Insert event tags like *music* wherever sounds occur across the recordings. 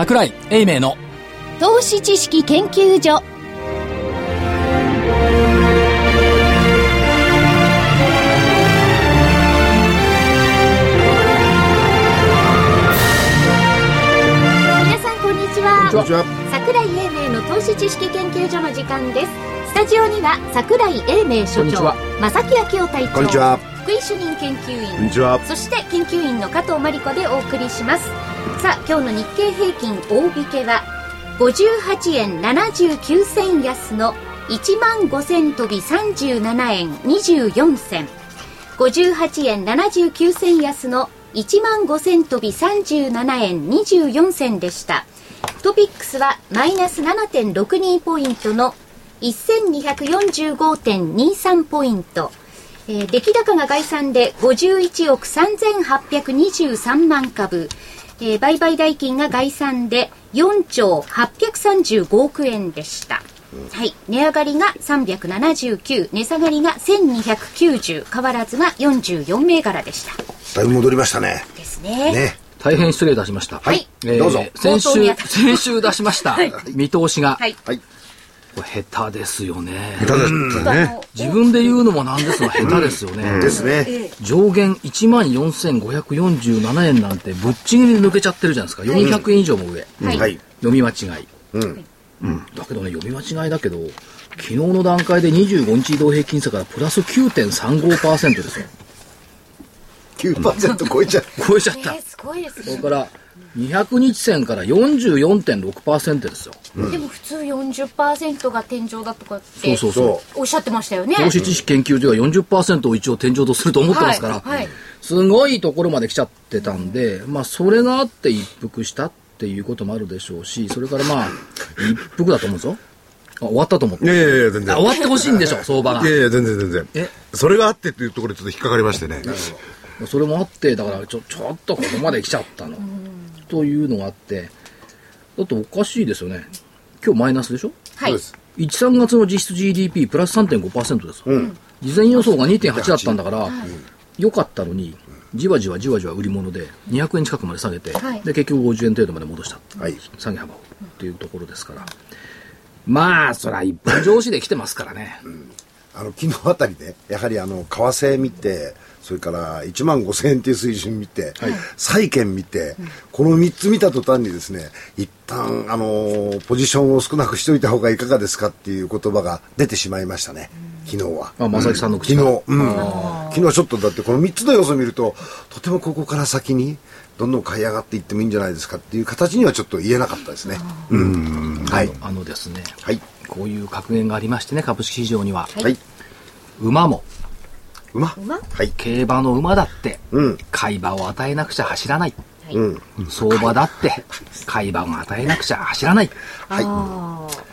桜井英明の投資知識研究所。皆さんこんにちは。こんにちは。桜井英明の投資知識研究所の時間です。スタジオには桜井英明所長正木昭夫隊長こんにちは。福井主任研究員こんにちは。そして研究員の加藤真理子でお送りしますさあ今日の日経平均大引けは58円79銭安の1万5000飛び37円24銭。58円79銭安の1万5000飛び37円24銭でした。トピックスはマイナス7.62ポイントの1245.23ポイント。えー出来高が概算で51億3823万株、えー売買代金が概算で4兆835億円でした。はい。値上がりが379、値下がりが1290、変わらずが44銘柄でした。だいぶ戻りましたねですね。ね大変失礼いたしました。はいえーどうぞ先週先週出しました、見通しが、はい。はい下手ですよね。下手ですね自分で言うのもなんですが、下手ですよね。ですね上限1万4547円なんてぶっちぎりで抜けちゃってるじゃないですか。400円以上も上。はいはい読み間違い。うんだけどね、読み間違いだけど、昨日の段階で25日移動平均差からプラス9.35%ですよ。9%超えちゃう超えちゃった。えーすごいですね。それから、200日線から44.6%ですよ。でも普通40%が天井だとかってそうそうそう。おっしゃってましたよね。投資知識研究所が40%を一応天井とすると思ってますから、はいはいすごいところまで来ちゃってたんで、まあ、それがあって一服したっていうこともあるでしょうし、それからまあ、一服だと思うぞ。あ終わったと思って。いやいやいや、全然。あ終わってほしいんでしょ、相場がい。やいや、全然全然。え？それがあってっていうところでちょっと引っかかりましてね。それもあって、だからちょ、ちょっとここまで来ちゃったの。というのがあって、だっておかしいですよね。今日マイナスでしょ？はい。1、3月の実質 GDP プラス3.5%ですよ、事前予想が2.8だったんだから、良かったのに、じわじわじわじわ売り物で、200円近くまで下げて、はいで、結局50円程度まで戻した。はい下げ幅を。っていうところですから。まあ、そりゃ一般上司で来てますからね。あの昨日あたりでやはりあの為替見てそれから1万5000円っていう水準見て、債券見て、この3つ見た途端にですね一旦あのポジションを少なくしといた方がいかがですかっていう言葉が出てしまいましたね、昨日は。あ、正木さんの口昨から。日、うん、昨日はちょっとだってこの3つの要素を見るととてもここから先にどんどん買い上がっていってもいいんじゃないですかっていう形にはちょっと言えなかったですね。うん、はい、あのですね、はい、こういう格言がありましてね、株式市場には。はい、馬も、馬、馬？はい、競馬の馬だって、うん、買い場を与えなくちゃ走らない。うん、相場だって、買い場を与えなくちゃ走らない。はい、あー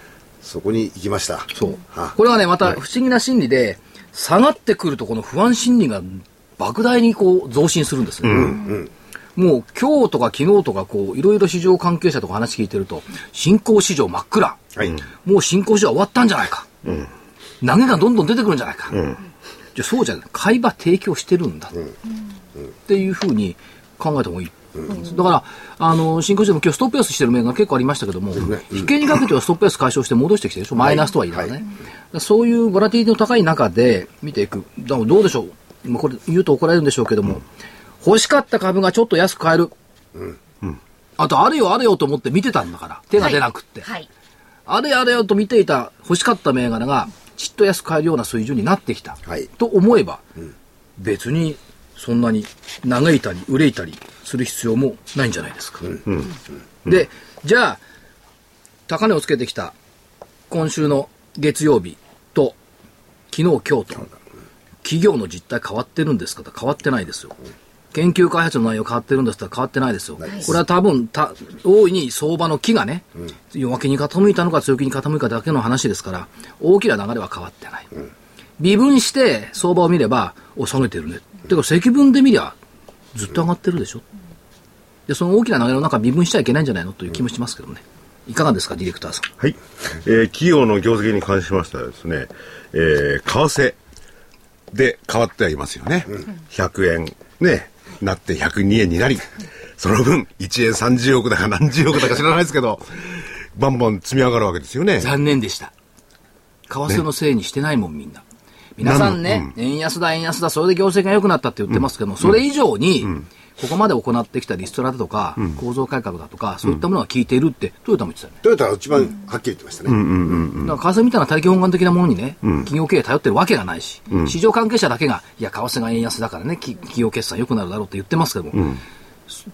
そこに行きました。そうは。これはね、また不思議な心理で、下がってくるとこの不安心理が莫大にこう増進するんですね。もう今日とか昨日とかこう、いろいろ市場関係者とか話聞いてると、新興市場真っ暗。はい、もう新興市場終わったんじゃないか。投げがどんどん出てくるんじゃないか。じゃあそうじゃない。買い場提供してるんだ。っていうふうに考えた方がいい。だから、あの、新興市場も今日ストップ安してる面が結構ありましたけども、引けにかけてはストップ安解消して戻してきてるでしょマイナスとはいえないね。だからそういうボラティリティの高い中で見ていく。だからどうでしょう今これ言うと怒られるんでしょうけども、欲しかった株がちょっと安く買える。あと、あれよあれよと思って見てたんだから、手が出なくって。はい。あれあれよと見ていた欲しかった銘柄がちっと安く買えるような水準になってきた、はい。と思えば、別にそんなに嘆いたり憂いたりする必要もないんじゃないですか、でじゃあ高値をつけてきた今週の月曜日と昨日今日と企業の実態変わってるんですかと変わってないですよ研究開発の内容変わってるんですったら変わってないですよ。これは多分た、大いに相場の木がね、弱気に傾いたのか強気に傾いただけの話ですから、大きな流れは変わってない。微分して相場を見れば、お、下げてるね。てか積分で見りゃ、ずっと上がってるでしょ。で、その大きな流れの中、微分しちゃいけないんじゃないのという気もしますけどね。いかがですか、ディレクターさん。はい。えー企業の業績に関しましてはですね、えー為替で変わってはいますよね。100円ね、なって102円になり、その分、1円30億だか何十億だか知らないですけど、バンバン積み上がるわけですよね。残念でした。為替のせいにしてないもん、みんな。皆さんね、円安だ、円安だ、それで業績が良くなったって言ってますけども、それ以上に、ここまで行ってきたリストラだとか、構造改革だとか、そういったものが効いているって、トヨタも言ってたよね。トヨタは一番はっきり言ってましたね。だから為替みたいな大気本願的なものにね、企業経営頼ってるわけがないし、市場関係者だけが、いや、為替が円安だからね、き企業決算良くなるだろうって言ってますけども、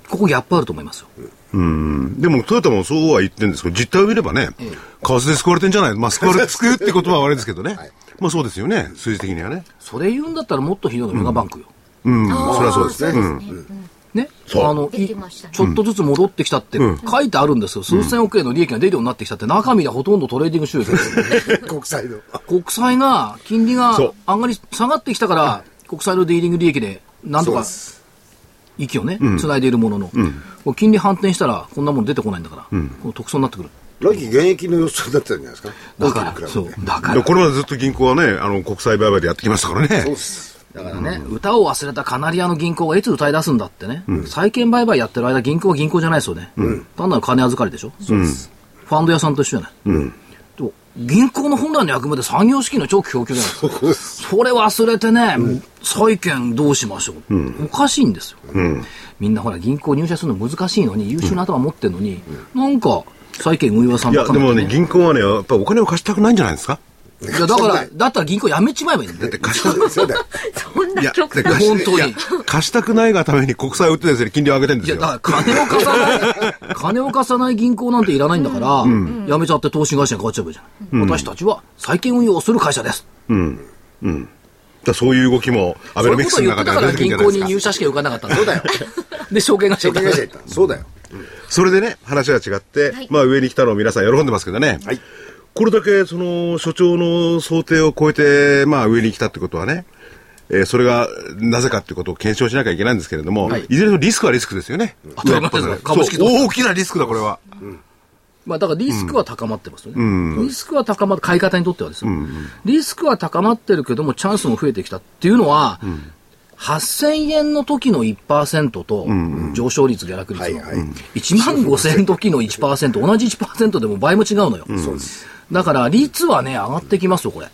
ここギャップあると思いますよ。うん。でも、トヨタもそうは言ってるんですけど、実態を見ればね、為替で救われてんじゃない？まあ、救われ、*laughs* 救うって言葉は悪いですけどね。まあそうですよね、数字的にはね。それ言うんだったらもっとひどいのメガバンクよ。うん、それはそうですね。うん。ね、そうあの、ちょっとずつ戻ってきたって書いてあるんですよ。数千億円の利益が出るようになってきたって、中身はほとんどトレーディング収益ですよ *laughs* 国債の。国債が、金利が上がり、下がってきたから、国債のディーリング利益で、なんとか。息をね、繋いでいるものの、こう金利反転したら、こんなもん出てこないんだから、この特捜になってくる。来期現役の予想だったんじゃないですか？だから、そうだからで、これまでずっと銀行はね、あの、国債売買でやってきましたからね。そうです。だからね、歌を忘れたカナリアの銀行がいつ歌い出すんだってね、債券売買やってる間、銀行は銀行じゃないですよね。単なる金預かりでしょ？ファンド屋さんと一緒じゃない。と銀行の本来の役目で産業資金の長期供給じゃないですか。それ忘れてね、債券どうしましょう、おかしいんですよ、みんなほら、銀行入社するの難しいのに、優秀な頭持ってるのに、なんか、債券運用屋さんいや、でもね、銀行はね、やっぱりお金を貸したくないんじゃないですか？いやだから、だったら銀行辞めちまえばいいんだよ。貸したく、そうだよ。そんな極端貸し本当にいや貸したくないがために国債を売ってですね、金利を上げてるんでいや、すよ。だから金を貸さない、*laughs* 金を貸さない銀行なんていらないんだから、やめちゃって投資会社に変わっちゃえばいいじゃない。私たちは債券運用をする会社です。だからそういう動きも、アそういうベノミクスの中では出てくるん銀行にじゃないですか。入社試験受かんなかったんだそうだよ。*laughs* で、証券会社証行った券会社行った。そうだよ。それでね、話が違って、はいまあ上に来たのを皆さん喜んでますけどね。はいこれだけ、その、所長の想定を超えて、まあ上に来たってことはね、えーそれがなぜかってことを検証しなきゃいけないんですけれども、はいい、ずれのリスクはリスクですよね。当たり前ですよそう株式大きなリスクだ、これは。まあだからリスクは高まってますよね。リスクは高まって、買い方にとってはですよ。リスクは高まってるけども、チャンスも増えてきたっていうのは、8000円の時の1%と、上昇率、下落率の、はいはい1万5000円の時の1%、同じ1%でも倍も違うのよ。だから、率はね、上がってきますよ、これ。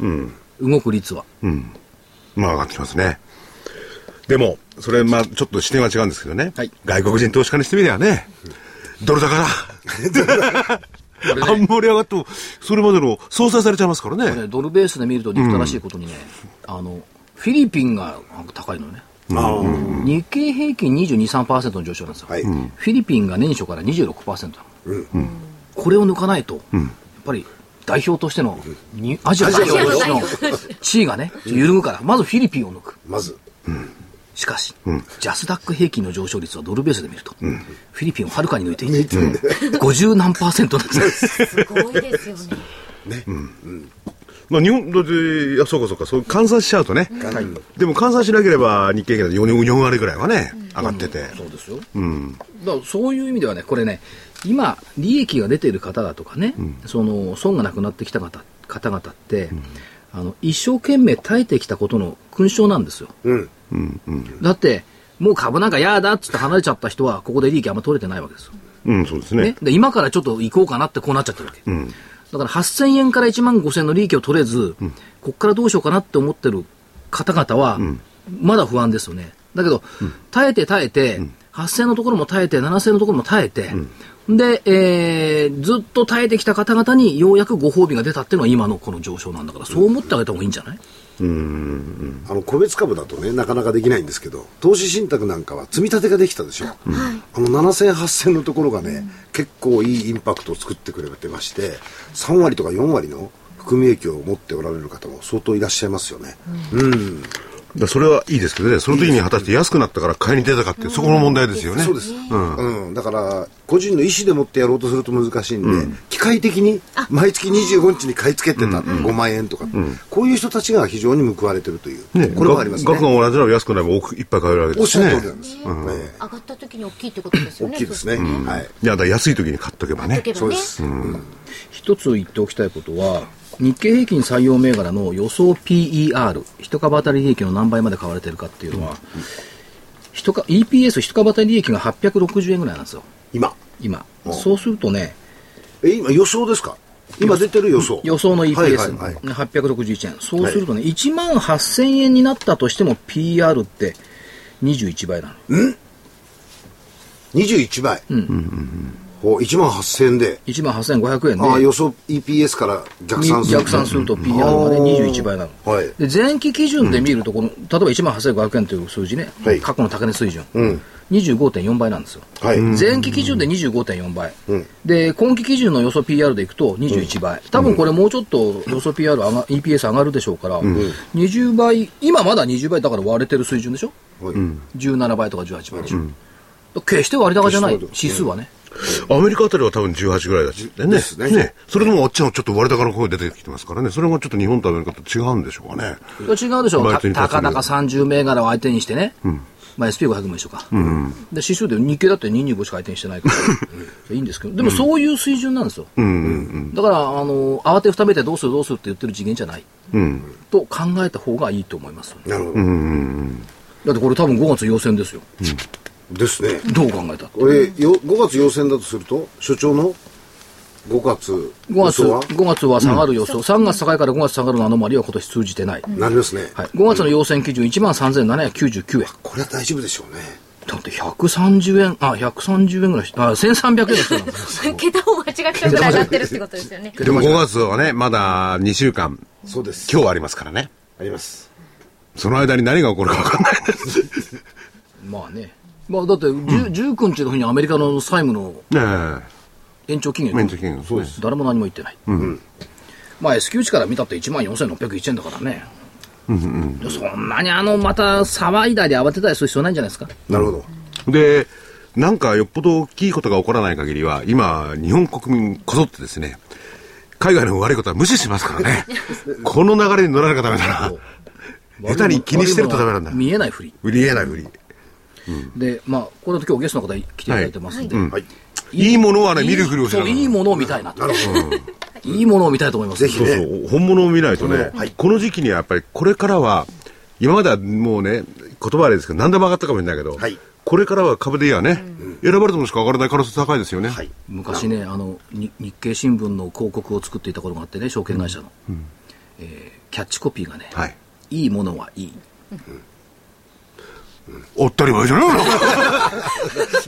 動く率は。まあ上がってきますね。でも、それ、まあちょっと視点は違うんですけどね。はい外国人投資家にしてみればね、ドル高だ。あんまり上がっても、それまでの相殺されちゃいますからね。ねドルベースで見ると憎たらしいことにね、あの、フィリピンが高いのね。あ日経平均22、3%の上昇なんですよ。あ。はい。フィリピンが年初から26%なの、これを抜かないと、やっぱり代表としての、にアジア代表としての地位がね、揺るぐから、まずフィリピンを抜く。まず。しかし、ジャスダック平均の上昇率はドルベースで見ると、フィリピンをはるかに抜いていて、50何パーセントなんです。よ。すごいですよね。まあ日本、だって、そうかそうか、そう換算しちゃうとね。でも換算しなければ日経平均だと 4, 4割ぐらいはね、上がってて。そうですよ。だからそういう意味ではね、これね、今、利益が出ている方だとかね、その損がなくなってきた方方々って、あの一生懸命耐えてきたことの勲章なんですよ。うん。だって、もう株なんか嫌だっつって離れちゃった人は、ここで利益あんま取れてないわけですよ。うん、そうですね。ね、で今からちょっと行こうかなってこうなっちゃってるわけ。だから8000円から1万5000円の利益を取れず、ここからどうしようかなって思ってる方々は、まだ不安ですよね。だけど、耐えて耐えて、8000円のところも耐えて、7000円のところも耐えて、で、えーずっと耐えてきた方々にようやくご褒美が出たっていうのは今のこの上昇なんだから、そう思ってあげた方がいいんじゃない？あの個別株だとねなかなかできないんですけど投資信託なんかは積み立てができたでしょ、あの7000、8000のところがね、結構いいインパクトを作ってくれてまして3割とか4割の含み益を持っておられる方も相当いらっしゃいますよね、うん。だからそれはいいですけどね、その時に果たして安くなったから買いに出たかって、そこの問題ですよね。そうです、うん。だから個人の意思でもってやろうとすると難しいんで、機械的に毎月25日に買い付けてた、5万円とか、こういう人たちが非常に報われてるという、ね、これもありますね。額が同じなら安くなれば多くいっぱい買えるわけでおっしすね。ゃる通り。なんです、ええ。上がった時に大きいってことですよね。大きいですね、はい。いや、だから安い時に買っとけばね。そうそうです、一つ言っておきたいことは、日経平均採用銘柄の予想 PER、一株当たり利益の何倍まで買われてるかっていうのは、一か EPS 一株当たり利益が860円ぐらいなんですよ。今？今。そうするとねえ今予想ですか？今出てる予想。予想の EPS、はいはいはい。861円。そうするとね、1万8000円になったとしても PR って21倍なの。21倍、ほう1万8000円で、1万8500円で。ああ予想 EPS から逆算する。逆算すると PR がね21倍なの、はい。で前期基準で見るとこの、例えば1万8500円という数字ね、はい。過去の高値水準、25.4倍なんですよ。はい、前期基準で25.4倍、で今期基準の予想 PR でいくと21倍、多分これもうちょっと予想 PR 上が EPS 上がるでしょうから、20倍今まだ20倍だから割れてる水準でしょ？はい。17倍とか18倍でしょ、決して割高じゃない。指数はね、アメリカあたりは多分18ぐらいだし。ね。ですね。それでもあっちのちょっと割高の方出てきてますからね。それがちょっと日本とアメリカと違うんでしょうかね。違うでしょバイトにたたかだか30銘柄を相手にしてね、まあ、SP500 も一緒か、で指数で日経だって225しか相手にしてないから、いいんですけど、でもそういう水準なんですよ、だからあの慌てふためてどうするどうするって言ってる次元じゃない、と考えた方がいいと思います、なるほど、だってこれ、多分5月要請ですよ、ですねどう考えた。これよ5月要請だとすると所長の5月5月予想は？5月は下がる予想、3月高いから5月下がるのアノマリは今年通じてない、なりますね、はい、5月の要請基準1万3799円。これは大丈夫でしょうねだって130円、あ、130円ぐらいし、あ、1300円ですよ。*laughs* 桁を間違っちゃうぐらい上がってるってことですよね。でも5月はね、まだ2週間、そうです今日ありますからね。ありますその間に何が起こるか分かんないです。まあね。まあだって、10 19日の日にアメリカの債務のね延長期限え。免除金そうです。誰も何も言ってない。まあ S q 値から見たって1万4601円だからね。そんなにあの、また騒いだり慌てたりする必要ないんじゃないですか？なるほどで、なんかよっぽど大きいことが起こらない限りは、今、日本国民こぞってですね、海外の悪いことは無視しますからね。*laughs* この流れに乗らなきゃダメだな。下手に気にしてるとダメなんだ。見えないふり。売りえないふり。で、まあ、これと今日ゲストの方来ていただいてますんで。はいいいものはね、見るふりをしそう、いいものを見たいなと。いいものを見たいと思います。ぜひね。そうそう、本物を見ないとね、この時期にはやっぱりこれからは、今まではもうね、言葉あれですけど、何でも上がったかもしれないけど、はい。これからは株でいいやね、選ばれたものしか上がらない可能性高いですよね。はい。昔ねあのに日経新聞の広告を作っていた頃があってね証券会社の、えーキャッチコピーがね、はい。いいものはいいおったり前じゃな。い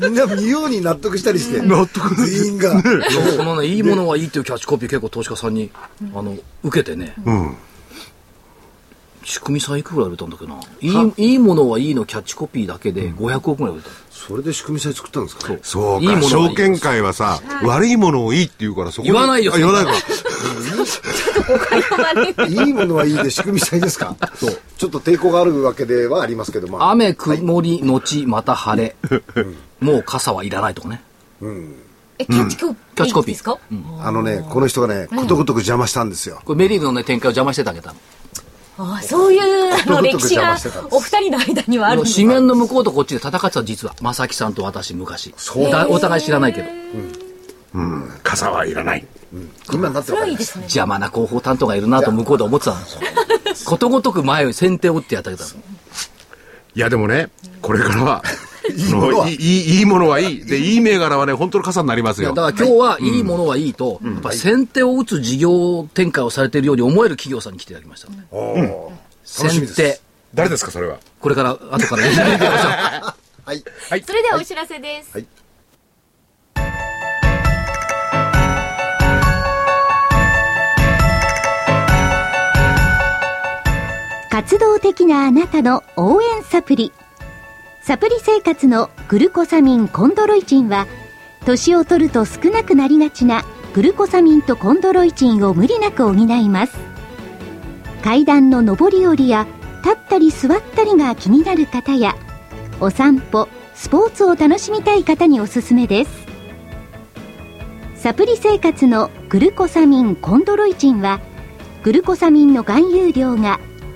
のみんな見ように納得したりして。納得。全員が。このねいいものはいいっていうキャッチコピー結構投資家さんにあの受けてね、うん。仕組みさんいくら売れたんだっけな。いいいいものはいいのキャッチコピーだけで500億ぐらい売れた、それで仕組みさえ作ったんですか？そう。か、証券会はさ、悪いものをいいって言うから、そこで。言わないよ。あ言わないか。いいものはいいで仕組みさえですか？そう。ちょっと抵抗があるわけではありますけどまあ。雨曇り後また晴れ。もう傘はいらないとかね。え、キャッチコピー。キャッチコピー。ですかあのねこの人がねことごとく邪魔したんですよ。これメリーのね展開を邪魔してたけどああ、そういうあの歴史がお二人の間にはあるんです紙面の向こうとこっちで戦ってた実は正木さんと私昔。そう。だお互い知らないけど。傘はいらない。今になってそれわかりますはいいですね。邪魔な広報担当がいるなと向こうで思ってたんですよ。ことごとく前を先手を打ってやったけど。いや、でもね、これからは、*laughs* いいものはいいいいいものはいい。で、いい銘柄はね、本当の傘になりますよ。だから今日はいいものはいいと、やっぱり先手を打つ事業展開をされているように思える企業さんに来ていただきました。先手。誰ですか、それは？これから、後から言ってみましょう。*laughs* はいそれではお知らせです。はい活動的なあなたの応援サプリ。サプリ生活のグルコサミンコンドロイチンは年を取ると少なくなりがちなグルコサミンとコンドロイチンを無理なく補います。階段の上り下りや立ったり座ったりが気になる方やお散歩スポーツを楽しみたい方におすすめです。サプリ生活のグルコサミンコンドロイチンはグルコサミンの含有量が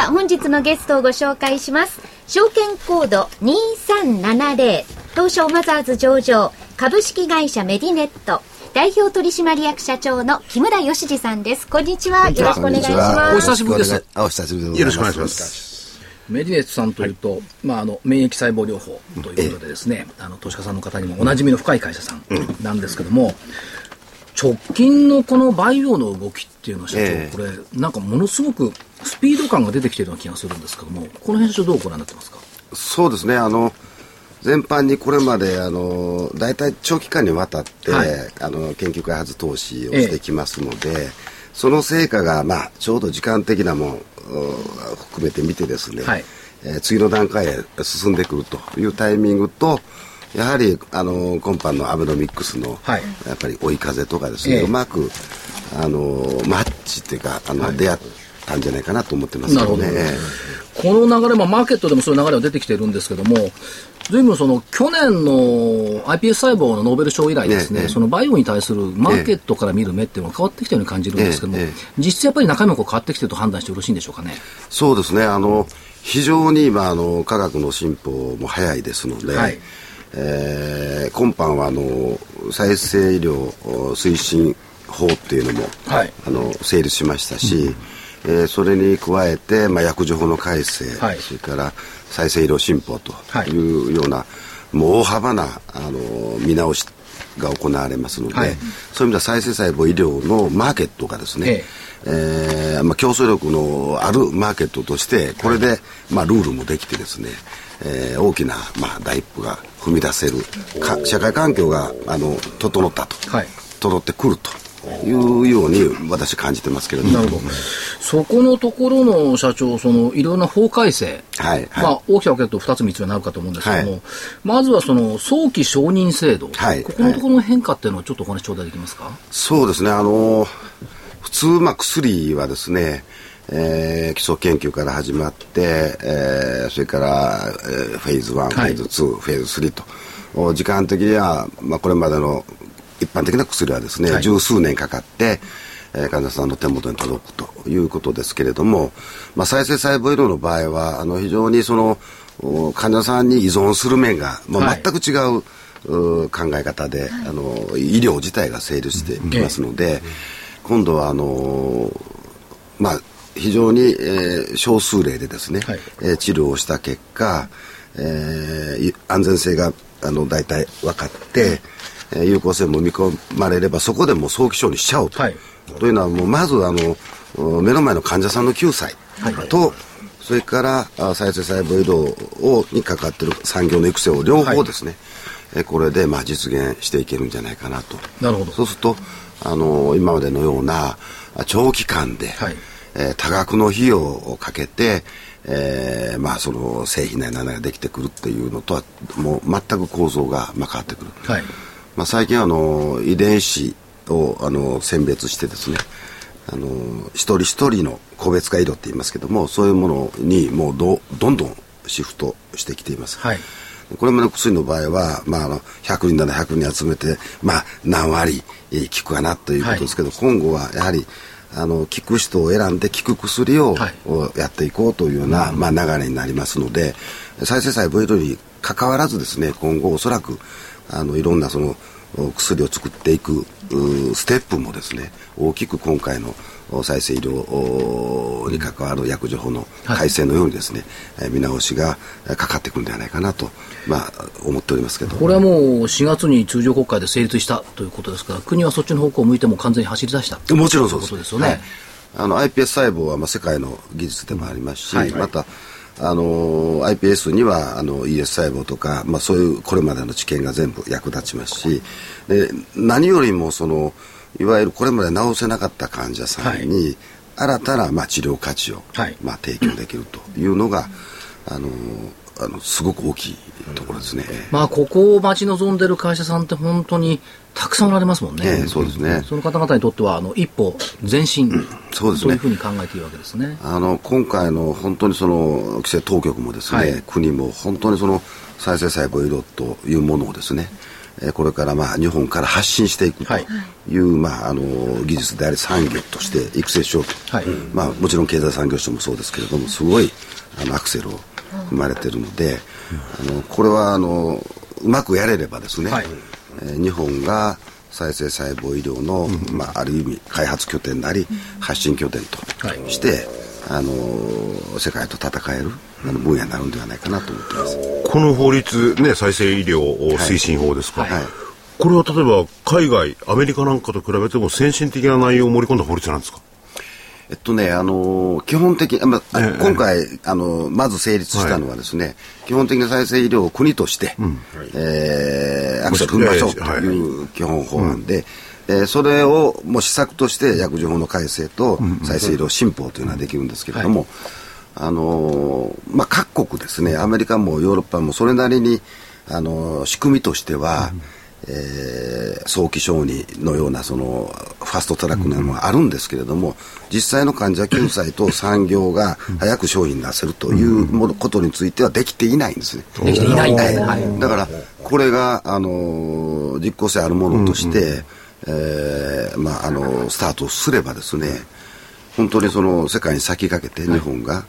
は本日のゲストをご紹介します。証券コード2370東証マザーズ上場株式会社メディネット代表取締役社長の木村義二さんです。こんにちは。よろしくお願いします。お久しぶりです。お久しぶりでよろしくお願いします。メディネットさんというと、まあ、あの免疫細胞療法ということでですね、あの投資家さんの方にもおなじみの深い会社さんなんですけども、直近のこのバイオの動きっていうのは社長、ええ。これなんかものすごくスピード感が出てきてるような気がするんですけどもこの辺社長どうご覧になってますか？そうですね、あの、全般にこれまで、あの、大体長期間にわたって、はい。あの、研究開発投資をしてきますので、その成果が、まあ、ちょうど時間的なものを含めて見てですね、はい。えー次の段階へ進んでくるというタイミングと、やはり、あの、今般のアベノミックスの、はい。やっぱり追い風とかですね、ええ。うまく、あの、マッチっていうか、あの、出会ったんじゃないかなと思ってますけどね。この流れ、まあ、マーケットでもそういう流れが出てきてるんですけども、ずいぶんその去年の iPS 細胞のノーベル賞以来ですね、ねねそのバイオに対するマーケットから見る目っていうのが変わってきたように感じるんですけども、ええええ。実質やっぱり中身も変わってきてると判断してよろしいんでしょうかね。そうですね、あの非常に今あの科学の進歩も早いですので、はいえー今般はあの再生医療推進法っていうのも、はい。あの成立しましたし、えーそれに加えて、まあ、薬事法の改正、はい。それから再生医療新法とはい。いうような、もう大幅なあの見直しが行われますので、はい。そういう意味では再生細胞医療のマーケットがですね、えーまあ、競争力のあるマーケットとしてこれで、まあ、ルールもできてですね、えー大きな、まあ、第一歩が踏み出せるか社会環境があの整ったと、はい。整ってくるというように私感じてますけれども。なるほど。そこのところの社長、そのいろんな法改正、はいはい。まあ、大きく分けると2つ3つになるかと思うんですけども、はい。まずはその早期承認制度、はいここのところの変化っていうのをちょっとお話頂戴できますか？そうですね、あの普通、まあ、薬はですね、えー基礎研究から始まって、えーそれから、えーフェーズ1、はい。フェーズ2、フェーズ3と、お時間的には、まあ、これまでの一般的な薬はですね、はい。十数年かかって、えー患者さんの手元に届くということですけれども、まあ、再生細胞医療の場合は、あの非常にそのお患者さんに依存する面が、まあはい。全く違う、う考え方で、あの医療自体が成立してきますので、今度はあのまあ非常に、えー少数例でですね、はい。えー治療をした結果、えーい安全性があの大体分かって、えー有効性も見込まれればそこでもう早期承認しちゃおうと。はい。というのはもうまずあのお目の前の患者さんの救済と、それからあ再生細胞医療をにかかっている産業の育成を両方ですね、えこれでまあ実現していけるんじゃないかなと。なるほど。そうするとあの今までのようなあ長期間で、はいえー多額の費用をかけて、えーまあ、その製品なり何々ができてくるっていうのとはもう全く構造がまあ変わってくる。はい。まあ、最近あの遺伝子をあの選別してですねあの一人一人の個別化医療って言いますけどもそういうものにもうどどんどんシフトしてきています、はいこれまでの薬の場合は、まあ、あの100人なら100人集めて、まあ、何割えー効くかなということですけど、今後はやはりあの効く人を選んで効く薬を、やっていこうというような、まあ、流れになりますので再生細胞医療に関わらずですね今後おそらくあのいろんなそのお薬を作っていくうステップもですね大きく今回のお再生医療おに関わる薬事法の改正のようにですね、えー見直しがえーかかってくるんではないかなと、まあ、思っておりますけど。これはもう4月に通常国会で成立したということですから、国はそっちの方向を向いても完全に走り出したもちろんそうです。ですよね。はい。あの iPS 細胞はまあ世界の技術でもありますし、はいまたあの iPS にはあの ES 細胞とか、まあ、そういうこれまでの知見が全部役立ちますしで何よりもそのいわゆるこれまで治せなかった患者さんに、新たな、まあ、治療価値を、はいまあ、提供できるというのが、あのあのすごく大きいところですね。まあ、ここを待ち望んでる会社さんって本当にたくさんおられますもんね。ええそうですねその方々にとっては、あの、一歩前進。そうですねいうふうに考えているわけですね。あの今回の本当にその規制当局もですね、はい国も本当にその再生細胞医療というものをですね、えーこれからまあ日本から発信していくとはい。いう、まあ、あの技術であり産業として育成しようと、はい。まあ、もちろん経済産業省もそうですけれどもすごいあのアクセルを踏まれているので、あのこれはあのうまくやれればですね、はい。えー日本が再生細胞医療の、まあ、ある意味開発拠点なり、発信拠点とはい。して、あのー世界と戦えるあの分野になるんではないかなと思ってます。この法律、ね、再生医療推進法ですか、はい。はい。これは例えば海外、アメリカなんかと比べても先進的な内容を盛り込んだ法律なんですか？えっとね、あのー基本的まあええ。今回、あのーまず成立したのはですね、基本的な再生医療を国として、えーアクセル踏みましょうとはいい。う基本法案で、えーそれをもう施策として薬事法の改正と再生医療新法というのはできるんですけれども、あのーまあ、各国ですね、アメリカもヨーロッパもそれなりに、あのー仕組みとしては、えー早期承認のようなそのファストトラックのものがあるんですけれども、実際の患者救済と産業が早く商品出せるというものことについてはできていないんですね。できていないんだ。はい。はい。だから、これが、あのー実効性あるものとして、えーまあ、あのスタートすればですね、本当にその世界に先駆けて日本が、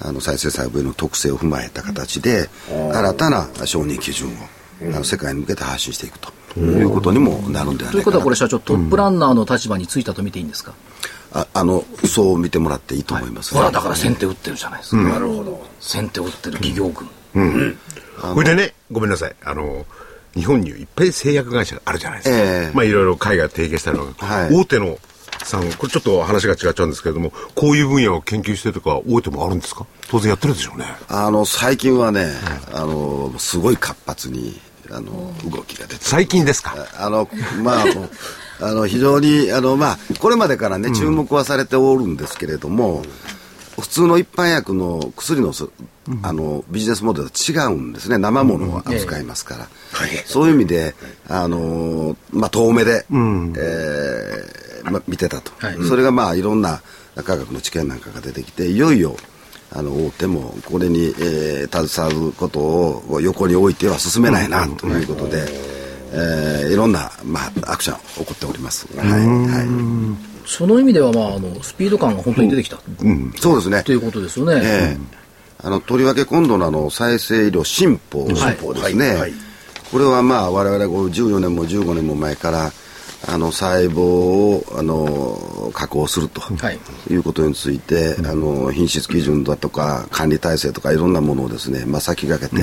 あの再生細胞の特性を踏まえた形で、新たな承認基準を、あの世界に向けて発信していくと。いうことにもなるんではとないいうかなことはこれ社長、トップランナーの立場についたと見ていいんですか、ああのそう見てもらっていいと思います、ほら、だから先手打ってるじゃないですか。なるほど。先手打ってる企業軍。これでね、ごめんなさい。あの、日本にいっぱい製薬会社があるじゃないですか。ええ。まあいろいろ海外と提携したりとか、はい。大手のさん、これちょっと話が違っちゃうんですけれども、こういう分野を研究してるとか、大手もあるんですか？当然やってるでしょうね。あの最近はね、あのすごい活発にあの動きが出て最近ですか？あの、まあ、*laughs* あの、非常に、あの、まあ、これまでからね、注目はされておるんですけれども、普通の一般薬の薬のそ、あの、ビジネスモデルと違うんですね。生ものを扱いますから。そういう意味で、あの、まあ、遠目で、えーまあ、見てたと。はい。それが、まあ、いろんな科学の知見なんかが出てきて、いよいよ、あの大手もこれに、えー携わることを横に置いては進めないなということで、えーいろんな、まあ、アクション起こっております。はい、はその意味では、まあ、あの、スピード感が本当に出てきた。い、そうですね。と。いうことですよね。ええ。あのとりわけ今度のあの再生医療新法ですね、はい。はい。これはまあ我々こう14年も15年も前からあの細胞をあの加工するとはい。いうことについて、あの品質基準だとか管理体制とかいろんなものをですね、まあ、先駆けて、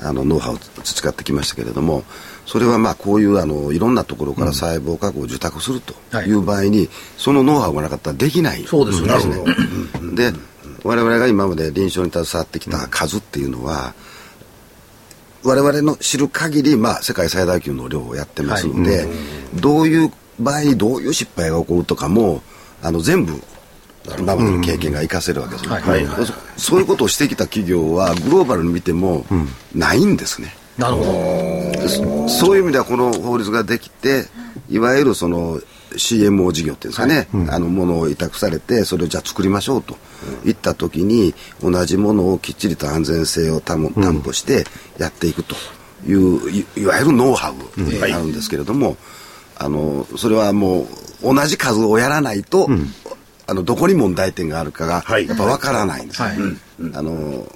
あのノウハウを培ってきましたけれどもそれはまあこういうあのいろんなところから細胞加工を受託するとい。う場合に、そのノウハウがなかったらできないそうですよね。で我々が今まで臨床に携わってきた数っていうのは、我々の知る限り、まあ、世界最大級の量をやってますので、どういう場合にどういう失敗が起こるとかもあの全部今までの経験が活かせるわけですよ、はい。そそういうことをしてきた企業はグローバルに見てもないんですね、なるほど。そそういう意味ではこの法律ができていわゆるその CMO 事業っていうんですかね、あのものを委託されてそれをじゃあ作りましょうといった時に同じものをきっちりと安全性を担保担保してやっていくといういいわゆるノウハウになるんですけれども、あのそれはもう同じ数をやらないと、あのどこに問題点があるかがはい。やっぱ分からないんですよ、はい。あの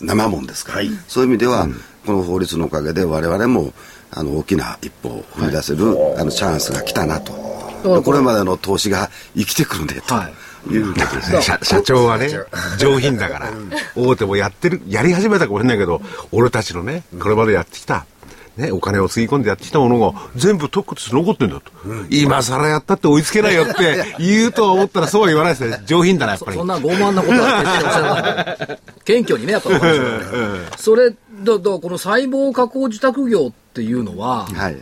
生もんですから、はい。そういう意味では、この法律のおかげで我々もあの大きな一歩を踏み出せる、あのチャンスが来たなと、らこれまでの投資が生きてくるねとはい。いうことですね。社社長はね、上品だから、大手もやってる、やり始めたかもしれないけど、俺たちのね、これまでやってきた、ね、お金をつぎ込んでやってきたものが全部特区として残ってんだと、今更やったって追いつけないよって *laughs* 言うとは思ったらそうは言わないですね。上品だなやっぱり。そんな傲慢なことは決しておっしゃらない。謙虚にね、やっぱねそれ、だ、だこの細胞加工受託業っていうのは、はい。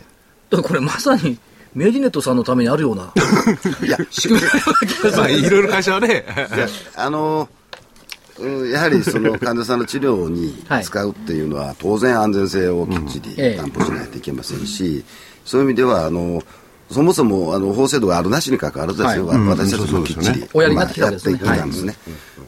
だこれまさに、メディネットさんのためにあるような。*laughs* いや、仕組みいろいろ会社はね *laughs* あの、うんやはりその *laughs* 患者さんの治療にはい使うっていうのは、当然安全性をきっちりええ。担保しないといけませんし、そういう意味では、あの、そもそもあの法制度があるなしに関わらずですよ、はい。私たちもきっちり、おやりになってきたまあやっていったんですね。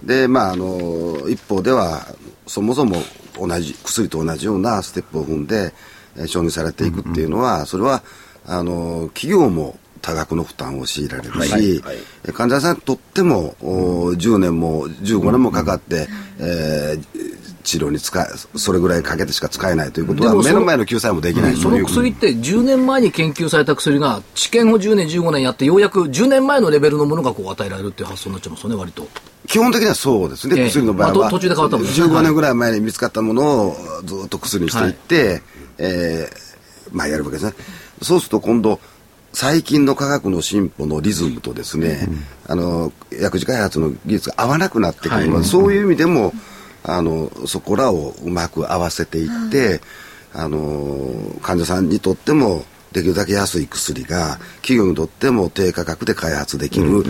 で、まあ、あの、一方では、そもそも同じ、薬と同じようなステップを踏んで、えー承認されていくっていうのは、それは、あの、企業も多額の負担を強いられるし、え患者さんにとっても、お10年も15年もかかって、えー治療に使え、それぐらいかけてしか使えないということは、目の前の救済もできないとそいう。の薬って10年前に研究された薬が治験を10年15年やってようやく10年前のレベルのものがこう与えられるっていう発想になっちゃいますよね割と。基本的にはそうですね、ええ。薬の場合は、まあと途中で変わったもんね。15年ぐらい前に見つかったものをずっと薬にしていって、えーまあ、やるわけですね。そうすると今度、最近の科学の進歩のリズムとですね、あの薬事開発の技術が合わなくなってくる。ので、そういう意味でもあのそこらをうまく合わせていって、あの患者さんにとってもできるだけ安い薬が企業にとっても低価格で開発できる、う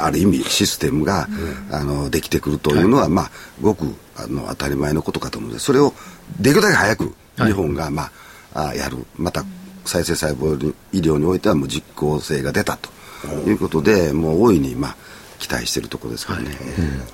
ある意味システムが、あのできてくるというのは、まあ、ごくあの当たり前のことかと思うのでそれをできるだけ早く日本が、まあ、あやる。また再生細胞医療においてはもう実効性が出たということでもう大いに、まあ、期待しているところですからね。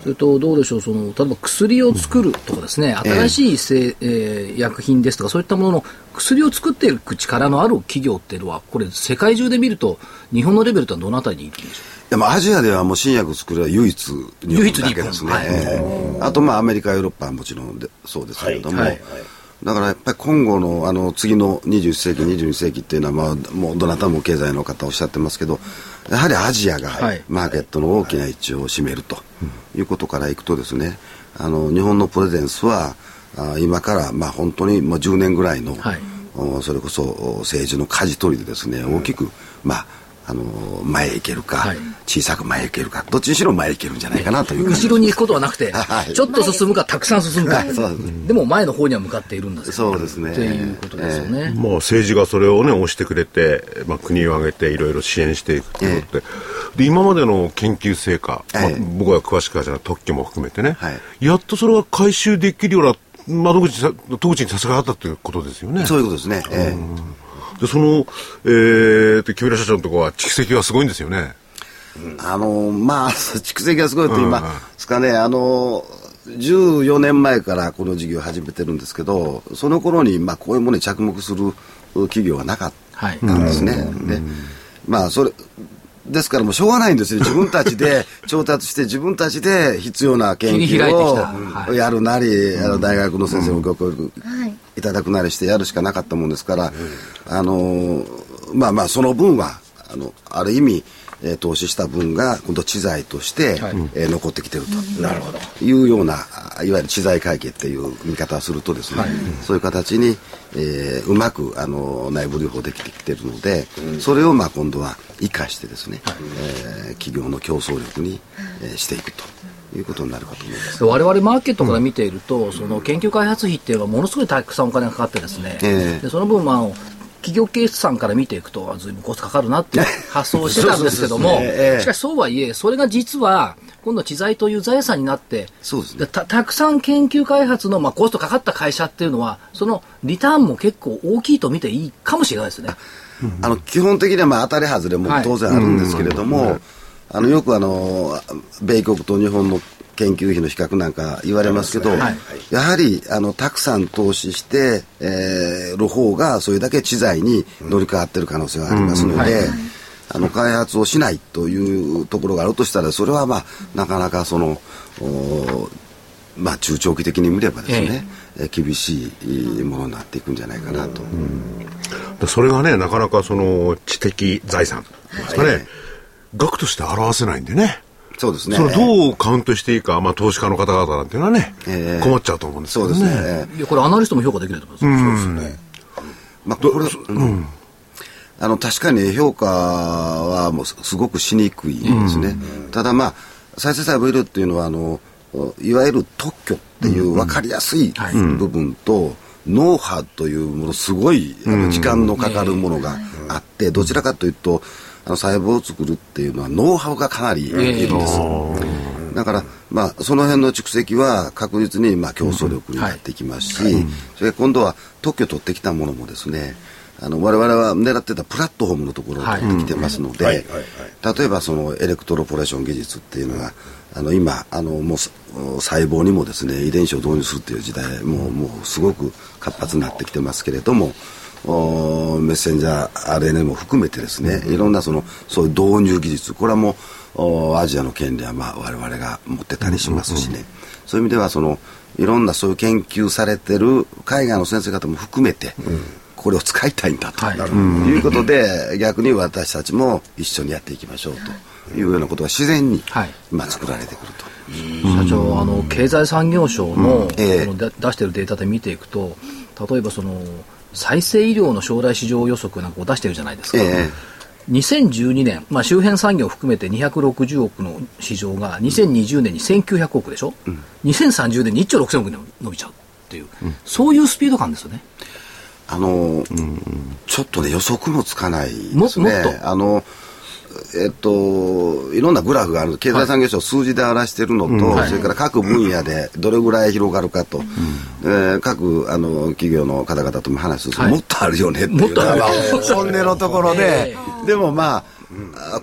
それとどうでしょうその例えば薬を作るとかですね、新しいせ、えー薬品ですとかそういったものの薬を作っていく力のある企業っていうのはこれ世界中で見ると日本のレベルとはどのあたりにいるんでしょでもアジアではもう新薬作るは唯一日唯一本だけですね、はい。ええあとまあアメリカヨーロッパはもちろんでそうですけれども、はい。はいだからやっぱり今後のあの次の21世紀22世紀っていうのは、まあ、もうどなたも経済の方おっしゃってますけどやはりアジアがはい。マーケットの大きな位置を占めるということからいくとですねあの日本のプレゼンスはあ今からまあ本当にもう10年ぐらいの、はい。おそれこそお政治の舵取りでですね大きく、まああの前へ行けるか、はい。小さく前へ行けるかどっちにしろ前へ行けるんじゃないかなという後ろに行くことはなくて、はい。ちょっと進むかたくさん進むか、ですね。でも前の方には向かっているんだ。そうですね。っていうことですよね。まあ、政治がそれをね、押してくれて、まあ、国を挙げていろいろ支援していくということで、で、今までの研究成果、まあええ僕は詳しくはじゃない特許も含めてね、はい。やっとそれが回収できるような窓口さ、戸口にさすがあったということですよね。そういうことですね、えで、その、えー、で木村社長のところは蓄積がすごいんですよね。えあのまあ *laughs* 蓄積がすごいと言いますかね、あの14年前からこの事業を始めてるんですけどその頃にまあこういうものに着目する企業はなかったんですね、でまあそれですからもうしょうがないんですよ自分たちで *laughs* 調達して自分たちで必要な研究はい。をやるなり、あの大学の先生もご協力い。ただくなりしてやるしかなかったもんですから、あのまあまあその分はあのある意味、えー投資した分が今度知財として、はい。えー残ってきてると、なるほど。いうようなあいわゆる知財会計っていう見方をするとですね、そういう形に、えーうまくあの内部留保できてきてるので、それをまあ今度は生かしてですね、えー企業の競争力に、えーしていくということになるかと思います。我々マーケットから見ていると、その研究開発費っていうのはものすごいたくさんお金がかかってですね、ええ。でその分、まあ企業決算から見ていくと、あずいぶんコストかかるなっていう発想をしてたんですけども、しかしそうはいえ、それが実は、今度知財という財産になって、そうですね。たたくさん研究開発の、まあ、コストかかった会社っていうのは、そのリターンも結構大きいと見ていいかもしれないですね。あの基本的にはまあ当たり外れも当然あるんですけれども、あのよくあの米国と日本の研究費の比較なんか言われますけど、はい。やはりあのたくさん投資して、えーる方がそれだけ知財に乗り換わってる可能性がありますので、あの開発をしないというところがあるとしたらそれはまあなかなかそのおまあ中長期的に見ればですね、えー厳しいものになっていくんじゃないかなと。でそれがね、なかなかその知的財産ですかね、はい。額として表せないんでね。そうですね。それをどうカウントしていいか、まあ投資家の方々なんていうのはね、ええ。困っちゃうと思うんですけどね。そうですね。いやこれアナリストも評価できないと思います。まあ、これ、うん。あの確かに評価はもうすごくしにくいですね、うん、ただまあ再生細胞医療っていうのはあのいわゆる特許っていう分かりやすい部分と、ノウハウというものすごいあの時間のかかるものがあって、どちらかというとあの細胞を作るっていうのはノウハウがかなりいるんです。だから、まあ、その辺の蓄積は確実に、まあ、競争力になってきますし、それ今度は特許取ってきたものもですね、あの我々は狙ってたプラットフォームのところを取ってきてますので、例えばそのエレクトロポレーション技術っていうのは、あの今あのもう細胞にもですね遺伝子を導入するっていう時代ももうすごく活発になってきてますけれどもおメッセンジャー RNA も含めてですねいろんなそのそういう導入技術これはもうおアジアの権利はまあ我々が持ってたりしますしね、そういう意味ではそのいろんなそういう研究されてる海外の先生方も含めて、これを使いたいんだと、はい、いうことで逆に私たちも一緒にやっていきましょうと。い。うようなことが自然に今作られてくると。社長あの経済産業省の,、えー、出しているデータで見ていくと例えばその再生医療の将来市場予測なんかを出してるじゃないですか、えー、2012年、まあ、周辺産業を含めて260億の市場が2020年に1900億でしょ、うん、2030年に1兆6000億に伸びちゃうっていう、うん、そういうスピード感ですよね。あの、うんちょっとね予測もつかないですね。あのえっと、いろんなグラフがある。経済産業省数字で表しているのと、はい、それから各分野でどれぐらい広がるかと、うん、えー、各あの企業の方々とも話す。ると、はい、もっとあるよねっていう。のが、*laughs* 本音のところで、でもまあ、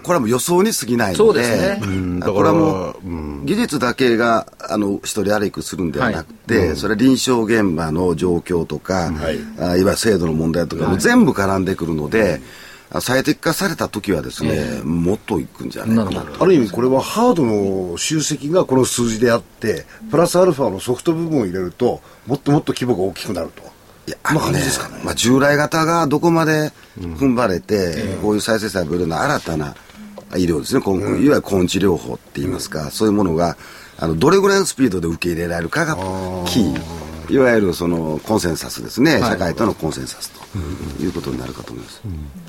これはもう予想に過ぎないので、でね、これはもう、技術だけがあの一人歩きするんではなくて、はい。うん、それ臨床現場の状況とか、はい、あいわゆる制度の問題とかも全部絡んでくるので、最適化された時はですね、えー、もっといくんじゃないかな。ある意味これはハードの集積がこの数字であってプラスアルファのソフト部分を入れるともっともっと規模が大きくなると。いや、あのね、まあ、従来型がどこまで踏ん張れて、うん、こういう再生細胞の新たな医療ですね、うん、いわゆる根治療法って言いますか、うん、そういうものが、あの、どれぐらいのスピードで受け入れられるかがキー。いわゆるそのコンセンサスですね、社会とのコンセンサスということになるかと思います。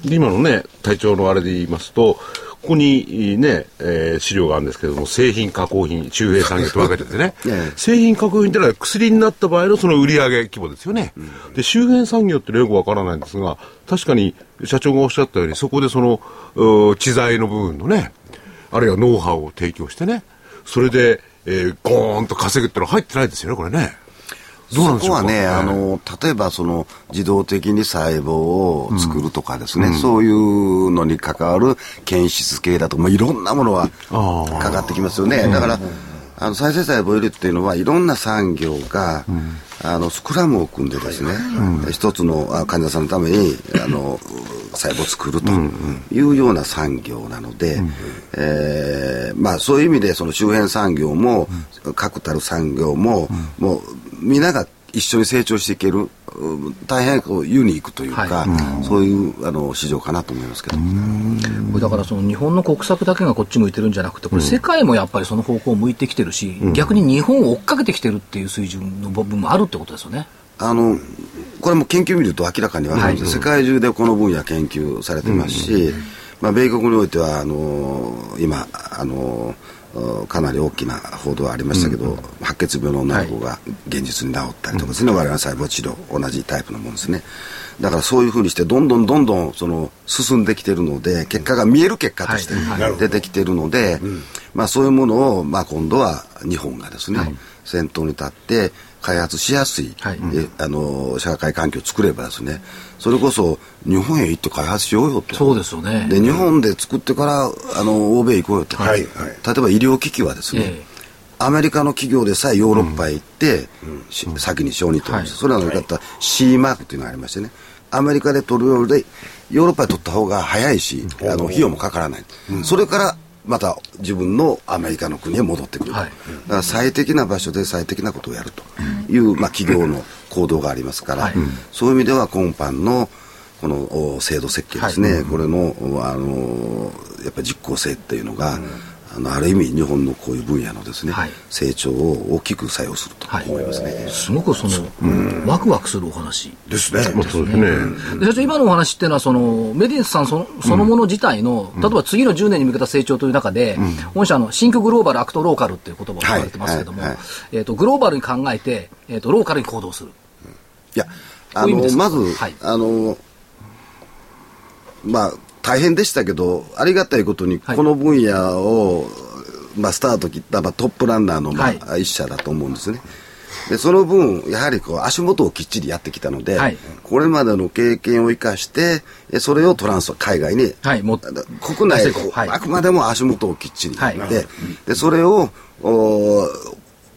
今のね、体調のあれで言いますと、ここにね、えー、資料があるんですけれども、製品加工品、周平産業と分けててね、*laughs* 製品加工品ってのは薬になった場合のその売上規模ですよね。うん、で、周辺産業ってよくわからないんですが、確かに社長がおっしゃったように、そこでその、知財の部分のね、あるいはノウハウを提供してね、それで、えー、ゴーンと稼ぐってのは入ってないですよね、これね。どうなんでしょうか、そこはね、あの、例えばその自動的に細胞を作るとかですね、うん、そういうのに関わる検出系だとか、まあ、いろんなものはかかってきますよね。だから、あの再生細胞医療っていうのはいろんな産業が、うん、あのスクラムを組んでですね、うん、一つの患者さんのためにあの細胞を作るというような産業なので、うん、えー、まあ、そういう意味でその周辺産業も、確たる産業も、もう皆が一緒に成長していける大変こうユニークというか、はい、そういうあの市場かなと思いますけど。だからその日本の国策だけがこっち向いてるんじゃなくてこれ世界もやっぱりその方向を向いてきてるし、うん、逆に日本を追っかけてきてるっていう水準の部分もあるってことですよね。あのこれも研究見ると明らかに分かるんです、はい、世界中でこの分野研究されてますし、うん、まあ、米国においてはあの今あのかなり大きな報道がありましたけど、うん、白血病の女の子が現実に治ったりとかですね、我々の細胞治療同じタイプのものですね。だからそういうふうにしてどんどんどんどんその進んできてるので結果が見える結果として出てきてるので、まあ、そういうものを、まあ、今度は日本がですね、はい、先頭に立って開発しやすい、はい、あの社会環境を作ればですねそれこそ日本へ行って開発しようよとそうですよね。で日本で作ってからあの欧米行こうよと、はい、例えば医療機器はですね、えーアメリカの企業でさえヨーロッパへ行って、うん、先に承認取るんです、はい、それはのよかった C マークというのがありましてね。アメリカで取るよりヨーロッパで取った方が早いし、あの費用もかからない、うん、それからまた自分のアメリカの国へ戻ってくる、はい、だから最適な場所で最適なことをやるという、まあ、企業の行動がありますから、はい、そういう意味では今般のこの制度設計ですね、はい、これのあのやっぱり実効性っていうのが、あのある意味日本のこういう分野のですね、はい。成長を大きく作用すると思いますね。すごくその、ワクワクするお話。ですね。ですね。で社長、今のお話っていうのは、そのメディンスさんそのそのもの自体の、例えば次の10年に向けた成長という中で、御社のシンクグローバル、アクトローカルっていう言葉を使われてますけども、はい。はい。はいえー、とグローバルに考えて、えー、とローカルに行動する。いや、あの、こういう意味ですか？まず、はい。あの、まあ、大変でしたけど、ありがたいことに、はい。この分野を、まあ、スタート切った、まあ、トップランナーの、まあは一社だと思うんですね。で、その分、やはりこう、足元をきっちりやってきたので、はい。これまでの経験を生かして、えそれをトランスファー、海外に、はいも国内はい。あくまでも足元をきっちりやって、はい。で、それを、お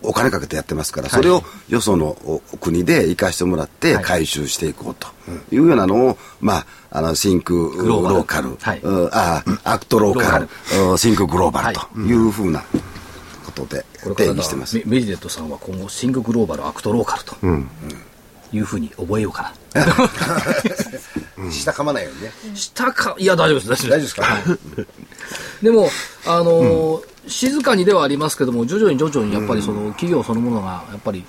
お金かけてやってますから、それをよそのお国で生かしてもらってはい。回収していこうと。いうようなのを、まあ、あの、シンクロローカル。アクトローカル、うんシンクグローバルはというふうなことで定義してます。メメディデットさんは今後、シンクグローバル、アクトローカルと、いうふうに覚えようかな。*laughs* 下噛まないようにね。したか、いや、大丈夫です、大丈夫です。大丈夫ですか？でも、あのー静かにではありますけども、徐々に徐々にやっぱりその企業そのものが、やっぱり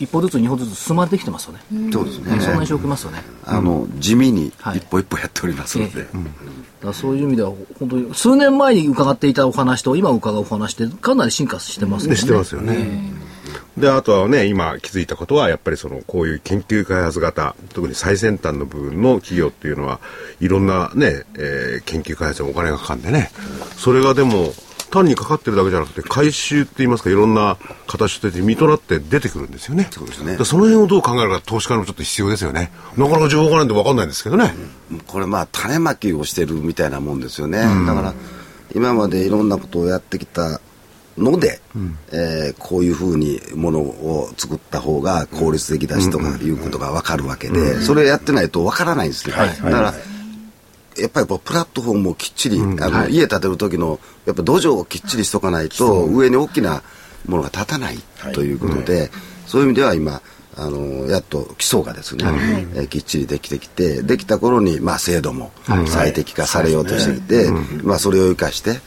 一歩ずつ、二歩ずつ進まれてきてますよね。そうですね。そんな印象を受けますよね。あの、地味にはい一歩一歩やっておりますので。だからそういう意味では、本当に数年前に伺っていたお話と今伺うお話ってかなり進化してますね。してますよね。で、あとはね、今気づいたことは、やっぱりその、こういう研究開発型、特に最先端の部分の企業っていうのは、いろんなね、えー研究開発にお金がかかんでね、それがでも、単にかかってるだけじゃなくて、回収って言いますか、いろんな形としとなって出てくるんですよね。そうですね。その辺をどう考えるか、投資家のちょっと必要ですよね。なかなか情報がないんで分かんないんですけどね。これまあ種まきをしてるみたいなもんですよね、だから今までいろんなことをやってきたので、えーこういうふうにものを作った方が効率的だしとかいうことが分かるわけで、それやってないと分からないんですね、だからやっぱりこうプラットフォームをきっちり、あの家建てる時のやっぱ土壌をきっちりしとかないと上に大きなものが立たないということで、そういう意味では今あのやっと基礎がですね、えーきっちりできてきてできた頃に、まあ、制度も最適化されようとしてきて、まあ、それを生かして、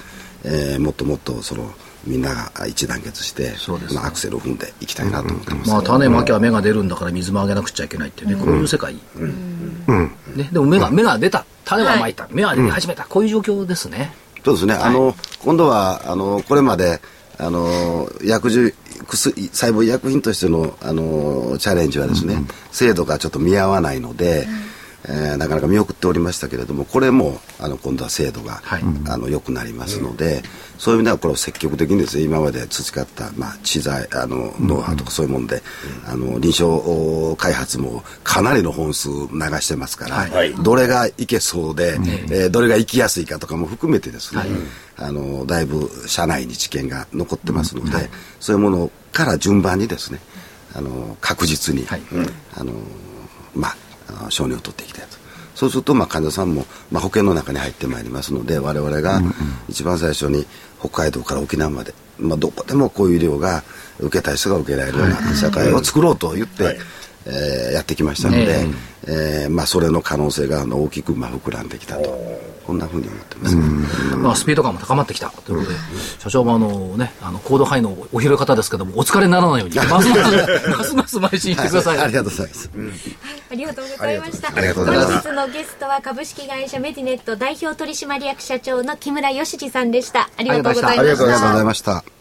えーもっともっとそのみんなが一団結して、そうですね。まあ、アクセルを踏んでいきたいなと思ってます、まあ、種まきは芽が出るんだから水もあげなくちゃいけないっていうね、こういう世界。ね、でも芽が、芽が出た。種はまいた。芽は出始めた。こういう状況ですね。そうですね、あの今度はあのこれまであの薬事薬細胞医薬品としてのあのチャレンジはですね、制度がちょっと見合わないので、えーなかなか見送っておりましたけれどもこれもあの今度は制度が、はい。あの良くなりますので、そういう意味ではこれを積極的にですね今まで培った、まあ、知財あのノウハウとかそういうもんで、あの臨床開発もかなりの本数流してますから、はい。どれがいけそうで、えーどれが行きやすいかとかも含めてですね、あのだいぶ社内に知見が残ってますので、そういうものから順番にですねあの確実に、はい。あのまああの承認を取っていきたいと。そうすると、まあ、患者さんも、まあ、保険の中に入ってまいりますので我々が一番最初に北海道から沖縄まで、まあ、どこでもこういう医療が受けたい人が受けられるような社会を作ろうと言って、えーやってきましたので、えーまあ、それの可能性があの大きくまあ膨らんできたと。こんなふうに思ってます、まあ、スピード感も高まってきた。ということで、社長もあのね、あの、コード範囲のお広い方ですけども、お疲れにならないように、*laughs* ますます、ますます邁進してください。ありがとうございます、ありがとうございました。ありがとうございます。本日のゲストは株式会社メディネット代表取締役社長の木村義二さんでした。ありがとうございました。ありがとうござい。ました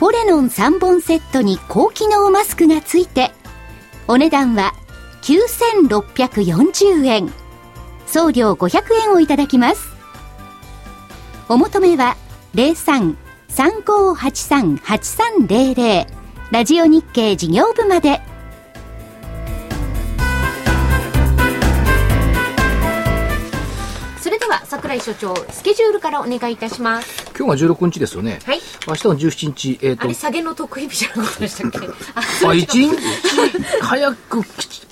ポレノン3本セットに高機能マスクがついてお値段は9640円。送料500円をいただきます。お求めは03-3583-8300ラジオ日経事業部まで。は櫻井所長スケジュールからお願いいたします。今日が16日ですよね。はい。明日が17日、えっ、と。あれ、下げの得意日じゃなかったでしたっけ？あ *laughs* あ、一日？早く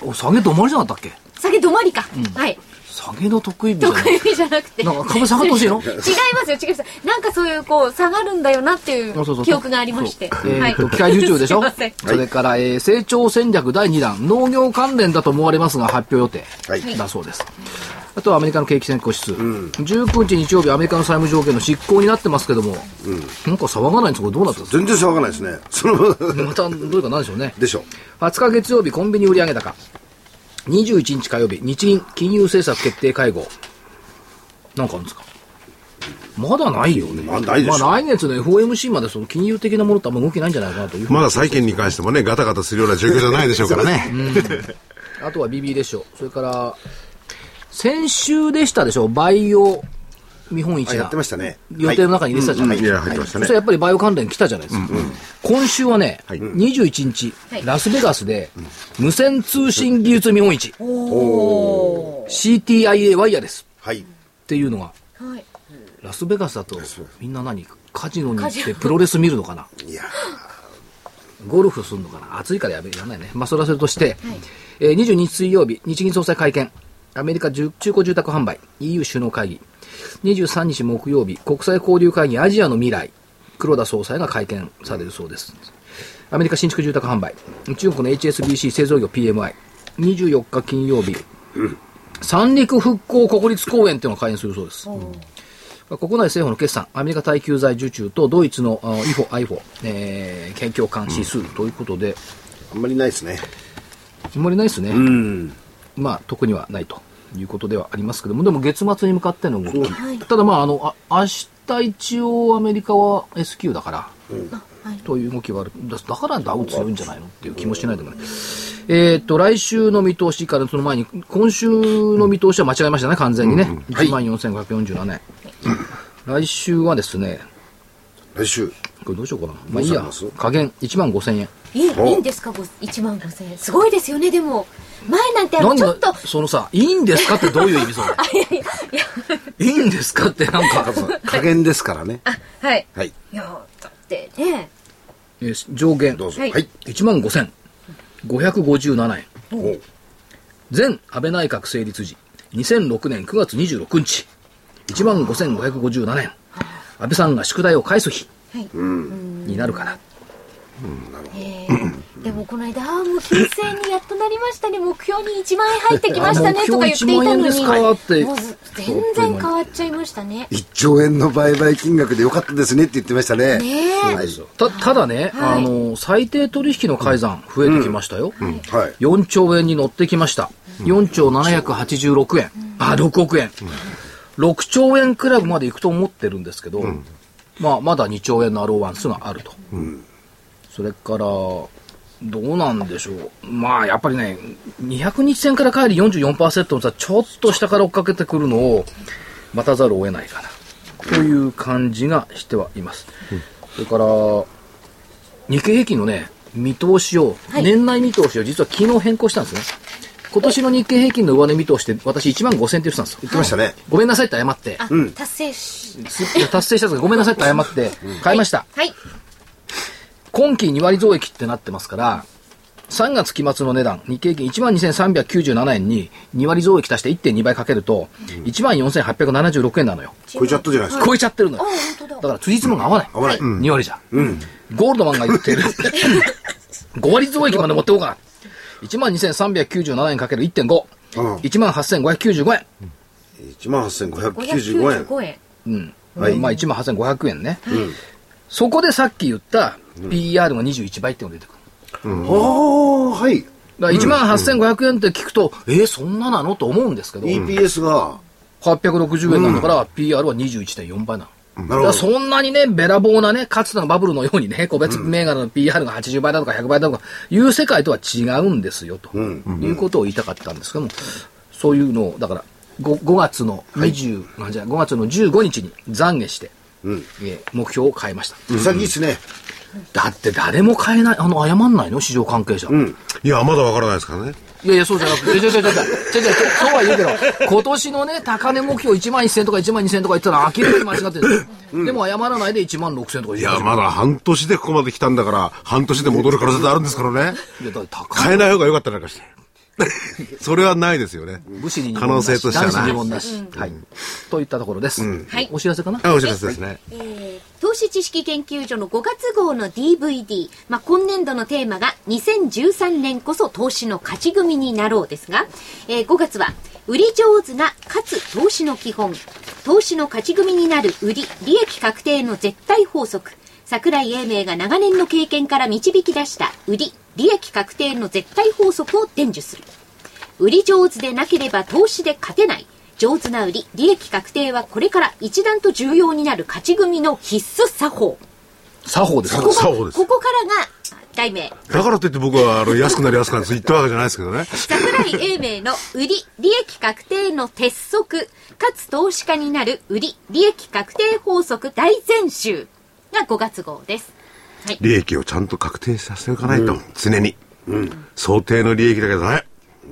お、下げ止まりじゃなかったっけ？下げ止まりか、はい。下げの得意日じゃない得意日じゃなくて。なんか株下がってほしいの？*laughs* 違いますよ違います。なんかそういうこう下がるんだよなっていうそうそうそう。記憶がありまして。はいそうえーと、機械受注でしょ？*laughs* それから、えー成長戦略第2弾、農業関連だと思われますが、発表予定はい。だそうです。あとはアメリカの景気先行指数、19日日曜日、アメリカの債務条件の執行になってますけども、なんか騒がないんですこれどうなってるんです？全然騒がないですね。その、かまたどうかなんでしょうね。でしょう。20日月曜日、コンビニ売上高。21日火曜日、日銀金融政策決定会合。なんかあるんですか？まだないよね。まあないでしょまあ来月の FOMC までその金融的なものってあんま動きないんじゃないかなというまだ債券に関してもね、ガタガタするような状況じゃないでしょうからね。あとは BB でしょ。それから、先週でしたでしょ？バイオ見本市あ、やがってましたね。予定の中に入れてたじゃないいや、入ってましたね。そしたら。やっぱりバイオ関連来たじゃないですか。今週はね、21日、はい。ラスベガスで、無線通信技術見本市、CTIA ワイヤレスはい。っていうのが、はい。ラスベガスだと、みんな何？カジノに行ってプロレス見るのかな？いやゴルフするのかな？暑いからやめやらないね。まあ、それはそれとして、えー22日水曜日、日銀総裁会見、アメリカ中中古住宅販売、EU 首脳会議、23日木曜日、国際交流会議アジアの未来、黒田総裁が会見されるそうです。アメリカ新築住宅販売、中国の HSBC 製造業 PMI、24日金曜日、三陸復興国立公園っていうのを開園するそうです。国内政府の決算、アメリカ耐久財受注とドイツのあ IFO、IFO、えー、県況監指数ということで、あんまりないですね。あんまりないですね。うん。まあ、特にはないということではありますけども、でも月末に向かっての動き。ただまあ、あの、あ明日一応アメリカは S q だから、という動きはある。だだからダウ強いんじゃないのっていう気もしないでもない。えーっと、来週の見通しからその前に、今週の見通しは間違えましたね、完全にね。14,547円。来週はですね、来週。これどうしようかな。まあいいや加減1万5000円。いいいいんですか？1万5000円すごいですよねでも前なんてあなんだのちょっとそのさ、いいんですかってどういう意味それ？*laughs* いいんですかってなんか、加減ですからね。はいはい。いやだってねえー上限。どうぞ。ははいい。1万5557円。お前安倍内閣成立時、2006年9月26日、1万5557円。安倍さんが宿題を返す日はいになるかな。えーでもこの間あーもう金星にやっとなりましたね。目標に1万円入ってきましたね。*laughs* あとか言っていたの目標1万円ですかにって。もうず全然変わっちゃいましたね。1兆円の売買金額でよかったですねって言ってましたね。た、ただね、はい。あの、最低取引の改ざん増えてきましたよ。はい。4兆円に乗ってきました。4兆786円。あ、6億円。6兆円クラブまで行くと思ってるんですけど、まあ、まだ2兆円のアローワンスがあると。それから、どうなんでしょう。まあ、やっぱりね、200日線から帰り44%の差、ちょっと下から追っかけてくるのを待たざるを得ないかな。という感じがしてはいます。それから、日経平均のね、見通しを、はい年内見通しを実は昨日変更したんですね。今年の日経平均の上値見通しって私1万5000って言ってたんですよ。言ってましたね。ごめんなさいって謝って、あ、達成しすいや達成したんですけどごめんなさいって謝って、買いました。はい今期2割増益ってなってますから、3月期末の値段、日経平均12,397円に2割増益足して1.2倍かけると、14,876円なのよ。超えちゃったじゃないですか。超えちゃってるのよ。だだから、辻褄が合わない。合わない。2割じゃ。ゴールドマンが言ってる。5割増益まで持っておこうか。12,397円かける1.5。うん18,595円。1万8595円。595円うん。はいまあ、18,500円ね。そこでさっき言った PR が21倍っていうのが出てくる。ああ、はい。だ1万8500円って聞くと、えー、そんななのと思うんですけど、EPS が、860円なんだから、PR は21.4倍なの。だからなるほど。そんなにね、べらぼうなね、かつてのバブルのようにね、個別銘柄の PR が80倍だとか100倍だとかいう世界とは違うんですよ、ということを言いたかったんですけども、そういうのを、だから 5, 5月の20、なんじゃ5月の15日に懺悔して、えー目標を変えました。潔いですね。だって誰も変えない、あの、謝んないの？市場関係者。いや、まだわからないですからね。いやいや、そうじゃなくて、ちょちょちょちょちょちょちょそうは言うけど、今年のね、高値目標1万1000とか1万2000とか言ったら明らかに間違ってるんでも謝らないで1万6000とか言いや、まだ半年でここまで来たんだから、半年で戻る可能性ってあるんですからね。いやだ変えない方が良かったりなんかして。*laughs* それはないですよね。武士に可能性としてはない。なし。はい。といったところです。はいお知らせかな？あ、お知らせですね。えー投資知識研究所の5月号の DVD、まあ、今年度のテーマが2013年こそ投資の勝ち組になろうですが、えー5月は売り上手なかつ投資の基本投資の勝ち組になる売り利益確定の絶対法則桜井英明が長年の経験から導き出した売り利益確定の絶対法則を伝授する売り上手でなければ投資で勝てない。上手な売り、利益確定はこれから一段と重要になる勝ち組の必須作法。作法です。ここ作法ですここからが題名。だからといって僕は、あの、安くなり安くなり言ったわけじゃないですけどね。桜井英明の売り、利益確定の鉄則、かつ投資家になる売り、利益確定法則大全集が5月号です。はい。利益をちゃんと確定させておかないと、常に。想定の利益だけどね。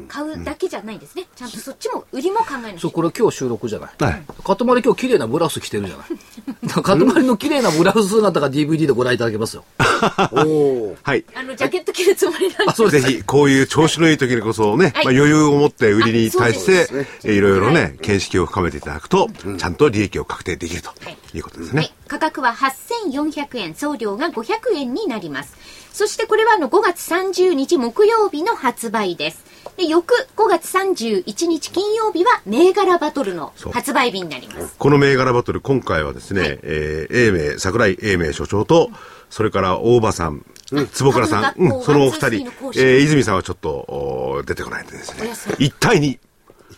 買うだけじゃないんですね。ちゃんとそっちも売りも考えなきゃそう、これ今日収録じゃない。はい。かたまり今日綺麗なブラウス着てるじゃない。かたまりの綺麗なブラウス姿が DVD でご覧いただけますよ。*laughs* おお。はい。あの、ジャケット着るつもりなんであ、そうです。ぜひ、こういう調子のいい時にこそね、はいまあ、余裕を持って売りに対していろいろね、見識を深めていただくと、ちゃんと利益を確定できるということですはいね。、価格は8400円、送料が500円になります。そしてこれはあの5月30日木曜日の発売です。で、翌5月31日金曜日は銘柄バトルの発売日になります。この銘柄バトル、今回はですね、えー、英明、桜井英明所長と、それから大場さん、坪倉さん、うん、そのお二人えー、泉さんはちょっと、お出てこないんでですね。お休、一対二、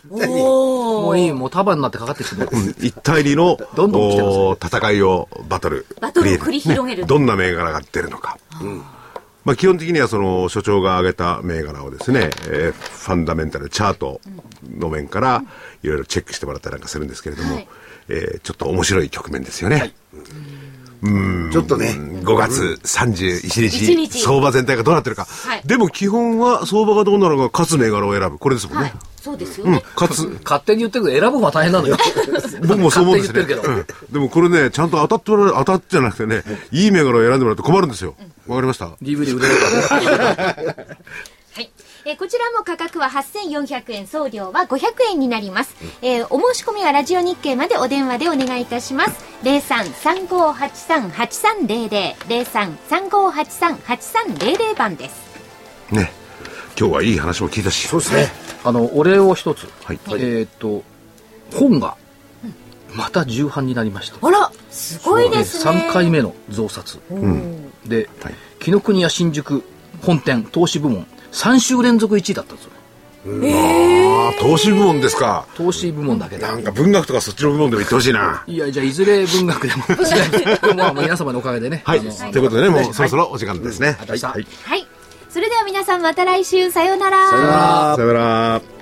もういい、もう束になってかかってきてる。一対二の、どんどんね。お戦いを、バトル。バトルを繰り広げるねどんな銘柄が出るのか。まあ、基本的にはその所長が挙げた銘柄をですね、えーファンダメンタルチャートの面からいろいろチェックしてもらったりなんかするんですけれども、はいえーちょっと面白い局面ですよね。ちょっとね。5月31一日、日相場全体がどうなってるか。はいでも基本は相場がどうなるか、勝つ銘柄を選ぶ。これですもんね。はい。そうですようんね。、勝つ。勝手に言ってるけど、選ぶのは大変なのよ。*laughs* *laughs* 僕もそう思うんですね。うんでもこれね、ちゃんと当たってもらう、当たってじゃなくてね、いい銘柄を選んでもらうと困るんですよ。わかりました？DVD 売れるから。はい。えーこちらも価格は8400円、送料は500円になります。えーお申し込みはラジオ日経までお電話でお願いいたします。03-3583-8300、03-3583-8300番です。ね。今日はいい話も聞いたし。そうですね。あの、お礼を一つ。はいえっと、本が、また重版になりました。あら、すごいですね。3回目の増刷。うん。で、はい紀ノ国屋新宿本店投資部門3週連続1位だったんですよああ、投資部門ですか。投資部門だけでなんか文学とかそっちの部門でも言ってほしいな。いやじゃあいずれ文学でも *laughs* まあ皆様のおかげでねはい。ということでね、もうそろそろお時間ですね。はいはい。はい。それでは皆さんまた来週、さようなら。さよならさよなら。